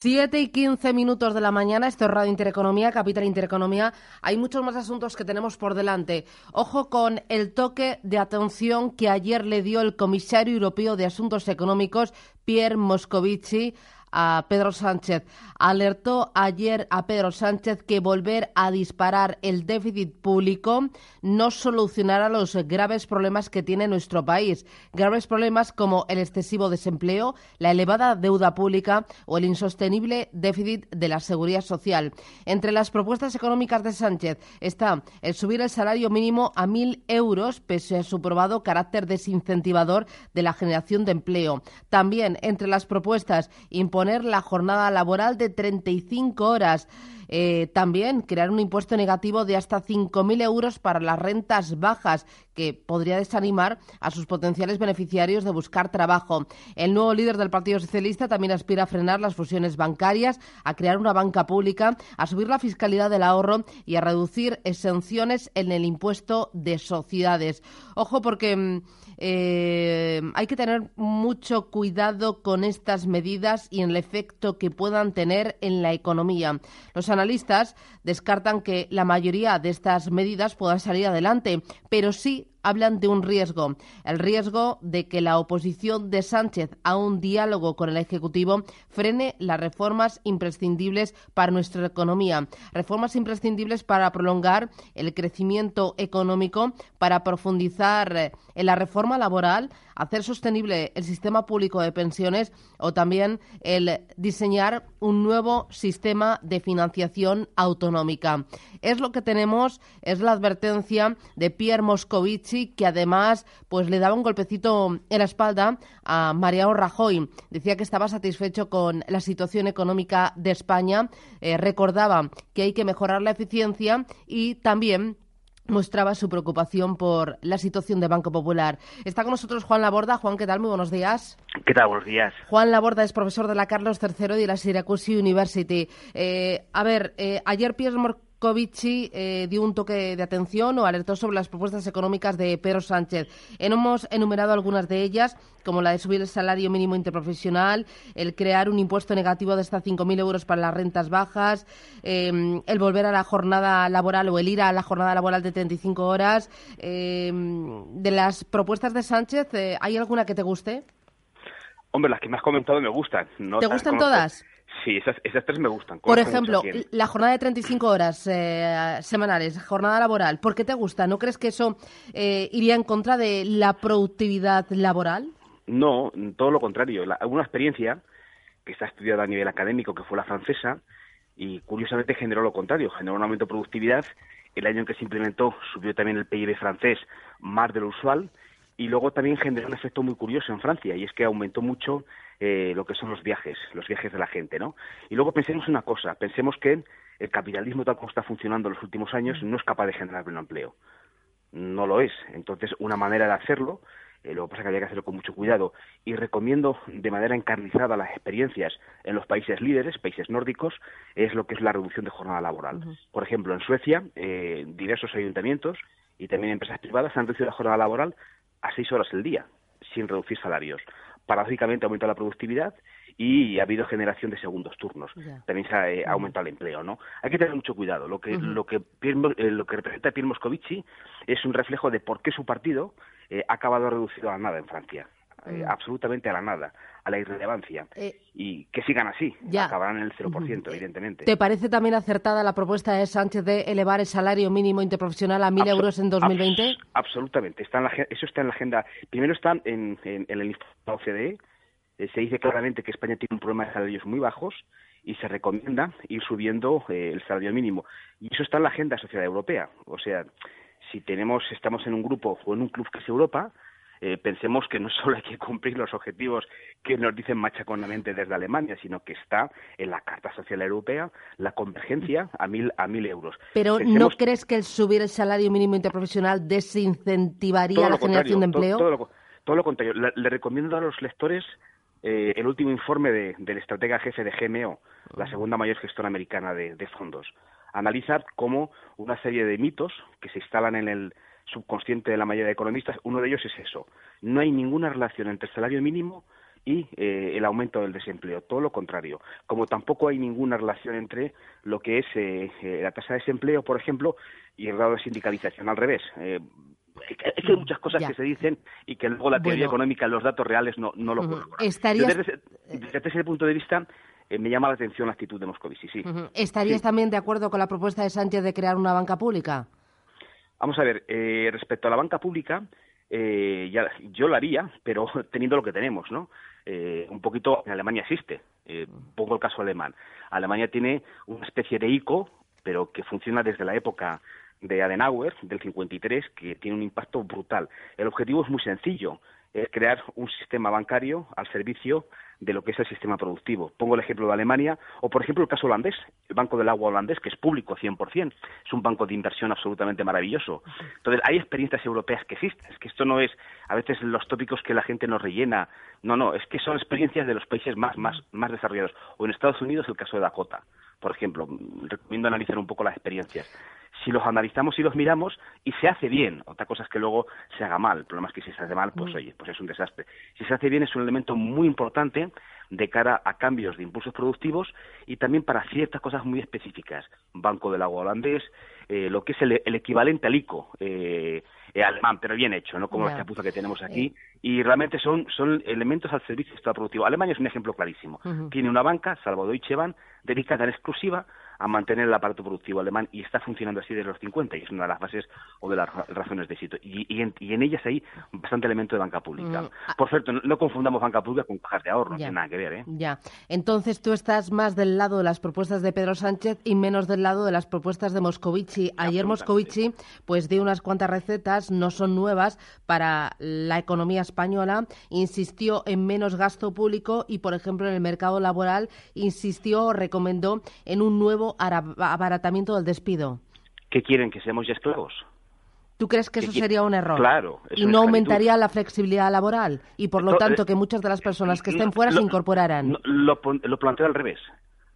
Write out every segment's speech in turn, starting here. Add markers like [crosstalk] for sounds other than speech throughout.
7 y 15 minutos de la mañana, esto es Radio Intereconomía, Capital Intereconomía. Hay muchos más asuntos que tenemos por delante. Ojo con el toque de atención que ayer le dio el comisario europeo de Asuntos Económicos, Pierre Moscovici, a Pedro Sánchez. Alertó ayer a Pedro Sánchez que volver a disparar el déficit público no solucionará los graves problemas que tiene nuestro país. Graves problemas como el excesivo desempleo, la elevada deuda pública o el insostenible déficit de la seguridad social. Entre las propuestas económicas de Sánchez está el subir el salario mínimo a mil euros pese a su probado carácter desincentivador de la generación de empleo. También entre las propuestas poner la jornada laboral de 35 horas. Eh, también crear un impuesto negativo de hasta 5.000 euros para las rentas bajas, que podría desanimar a sus potenciales beneficiarios de buscar trabajo. El nuevo líder del Partido Socialista también aspira a frenar las fusiones bancarias, a crear una banca pública, a subir la fiscalidad del ahorro y a reducir exenciones en el impuesto de sociedades. Ojo, porque mm, eh, hay que tener mucho cuidado con estas medidas y en el efecto que puedan tener en la economía. Los analistas descartan que la mayoría de estas medidas puedan salir adelante, pero sí hablan de un riesgo, el riesgo de que la oposición de Sánchez a un diálogo con el Ejecutivo frene las reformas imprescindibles para nuestra economía, reformas imprescindibles para prolongar el crecimiento económico, para profundizar en la reforma laboral, hacer sostenible el sistema público de pensiones o también el diseñar un nuevo sistema de financiación autonómica. Es lo que tenemos, es la advertencia de Pierre Moscovici, que además pues le daba un golpecito en la espalda a Mariano Rajoy. Decía que estaba satisfecho con la situación económica de España, eh, recordaba que hay que mejorar la eficiencia y también mostraba su preocupación por la situación de Banco Popular. Está con nosotros Juan Laborda. Juan, ¿qué tal? Muy buenos días. ¿Qué tal? Buenos días. Juan Laborda es profesor de la Carlos III y de la Syracuse University. Eh, a ver, eh, ayer Pierre Covici eh, dio un toque de atención o alertó sobre las propuestas económicas de Pedro Sánchez. Hemos enumerado algunas de ellas, como la de subir el salario mínimo interprofesional, el crear un impuesto negativo de hasta 5.000 euros para las rentas bajas, em, el volver a la jornada laboral o el ir a la jornada laboral de 35 horas. Em, de las propuestas de Sánchez, eh, ¿hay alguna que te guste? Hombre, las que me has comentado me gustan. ¿Te gustan todas? Sí, esas, tres me gustan. Por ejemplo, la jornada de 35 horas eh, semanales, jornada laboral, ¿por qué te gusta? ¿No crees que eso eh, iría en contra de la productividad laboral? No, todo lo contrario. una experiencia que está estudiada a nivel académico, que fue la francesa, y curiosamente generó lo contrario, generó un aumento de productividad. El año en que se implementó subió también el PIB francés más de lo usual, y luego también generó un efecto muy curioso en Francia, y es que aumentó mucho eh, lo que son los viajes, los viajes de la gente, ¿no? Y luego pensemos una cosa, pensemos que el capitalismo tal como está funcionando en los últimos años no es capaz de generar pleno empleo. No lo es. Entonces, una manera de hacerlo, eh, lo que pasa es que había que hacerlo con mucho cuidado, y recomiendo de manera encarnizada las experiencias en los países líderes, países nórdicos, es lo que es la reducción de jornada laboral. Por ejemplo, en Suecia, eh, diversos ayuntamientos y también empresas privadas han reducido la jornada laboral a seis horas el día, sin reducir salarios paradójicamente ha aumentado la productividad y ha habido generación de segundos turnos. También se ha eh, aumentado el empleo, ¿no? Hay que tener mucho cuidado. Lo que lo que eh, lo que representa Pierre Moscovici es un reflejo de por qué su partido eh, ha acabado reducido a nada en Francia. Absolutamente a la nada, a la irrelevancia. y que sigan así, acabarán en el 0%, evidentemente. ¿Te parece también acertada la propuesta de Sánchez de elevar el salario mínimo interprofesional a 1.000 euros en 2020? absolutamente, está en la, eso está en la agenda. Primero está en, en, en el la OCDE, eh, se dice claramente que España tiene un problema de salarios muy bajos y se recomienda ir subiendo eh, el salario mínimo. Y eso está en la agenda social europea. O sea, si tenemos, estamos en un grupo o en un club que es Europa, eh, pensemos que no [laughs] solo hay que cumplir los objetivos que nos dicen machaconamente desde Alemania, sino que está en la Carta Social Europea la convergencia a mil, a mil euros. Pero ¿no crees que el subir el salario mínimo interprofesional desincentivaría la generación de empleo? Todo, lo contrario. Le, recomiendo a los lectores eh, el último informe de, del estratega jefe de GMO, la ah. segunda mayor gestora americana de, de fondos. Analiza cómo una serie de mitos que se instalan en el subconsciente de la mayoría de economistas, uno de ellos es eso. No hay ninguna relación entre el salario mínimo y eh, el aumento del desempleo, todo lo contrario. Como tampoco hay ninguna relación entre lo que es eh, eh, la tasa de desempleo, por ejemplo, y el grado de sindicalización, al revés. es que hay muchas cosas que se dicen y que luego la teoría económica, los datos reales no, no lo colocan. Desde, ese punto de vista, me llama la atención la actitud de Moscovici, sí. ¿Estarías también de acuerdo con la propuesta de Sánchez de crear una banca pública? Vamos a ver, eh, respecto a la banca pública, eh, ya, yo lo haría, pero [laughs] teniendo lo que tenemos, ¿no? Eh, un poquito, en Alemania existe, pongo el caso alemán. Alemania tiene una especie de ICO, pero que funciona desde la época de Adenauer, del 53, que tiene un impacto brutal. El objetivo es muy sencillo, es crear un sistema bancario al servicio de lo que es el sistema productivo. Pongo el ejemplo de Alemania o, por ejemplo, el caso holandés, el Banco del Agua holandés, que es público 100%, es un banco de inversión absolutamente maravilloso. Entonces, hay experiencias europeas que existen, es que esto no es a veces los tópicos que la gente nos rellena, no, no, es que son experiencias de los países más, más, más desarrollados. O en Estados Unidos el caso de Dakota, por ejemplo, recomiendo analizar un poco las experiencias si los analizamos y los miramos y se hace bien. Otra cosa es que luego se haga mal. El problema es que si se hace mal, pues mm. oye, pues es un desastre. Si se hace bien es un elemento muy importante de cara a cambios de impulsos productivos y también para ciertas cosas muy específicas. Banco del agua holandés, eh, lo que es el, equivalente al ICO eh, eh, alemán, pero bien hecho, no como la chapuza que tenemos aquí. Y realmente son, son elementos al servicio del Estado productivo. Alemania es un ejemplo clarísimo. Tiene una banca, salvo Deutsche Bank, dedicada en exclusiva a mantener el aparato productivo alemán y está funcionando así desde los 50 y es una de las bases o de las razones de éxito. Y, y, en, ellas hay bastante elemento de banca pública. Mm, ah. Por cierto, no, confundamos banca pública con cajas de ahorro, no tiene nada que ver. ¿eh? Ya. Entonces tú estás más del lado de las propuestas de Pedro Sánchez y menos del lado de las propuestas de Moscovici. Ayer Moscovici pues dio unas cuantas recetas, no son nuevas, para la economía española. Insistió en menos gasto público y, por ejemplo, en el mercado laboral insistió o recomendó en un nuevo abaratamiento del despido. ¿Qué quieren? ¿Que seamos ya esclavos? ¿Tú crees que eso sería un error? Claro. ¿Y no aumentaría la flexibilidad laboral? Y por lo tanto que muchas de las personas que estén fuera se incorporaran. lo, planteo al revés.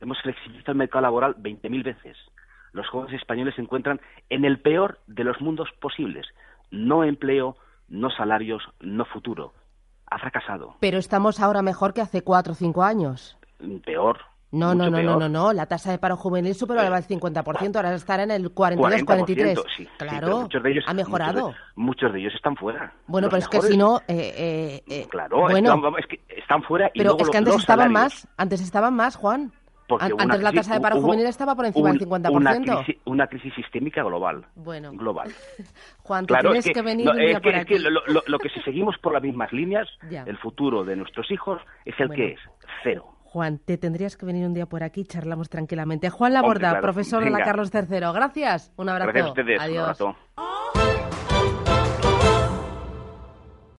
Hemos flexibilizado el mercado laboral 20.000 veces. Los jóvenes españoles se encuentran en el peor de los mundos posibles. No empleo, no salarios, no futuro. Ha fracasado. Pero estamos ahora mejor que hace cuatro o cinco años. Peor, no, no, no, no, no, no, la tasa de paro juvenil superó el 50%, ahora estará en el 42, 43. Sí, claro, muchos de ellos, ha mejorado. Muchos de, ellos están fuera. Bueno, pero es que si no... Eh, eh, eh claro, bueno, es que están fuera y Pero es que antes estaban más, antes estaban más, Juan. Porque antes la tasa de paro juvenil estaba por encima del 50%. Una crisis, una crisis sistémica global. Bueno. Global. [laughs] Juan, tienes que, venir un día por aquí. Es que lo, lo, que si seguimos por las mismas líneas, el futuro de nuestros hijos es el que es, cero. Juan, te tendrías que venir un día por aquí y charlamos tranquilamente. Juan Laborda, profesor de la Carlos III. Gracias. Un abrazo. Gracias a ustedes. Adiós.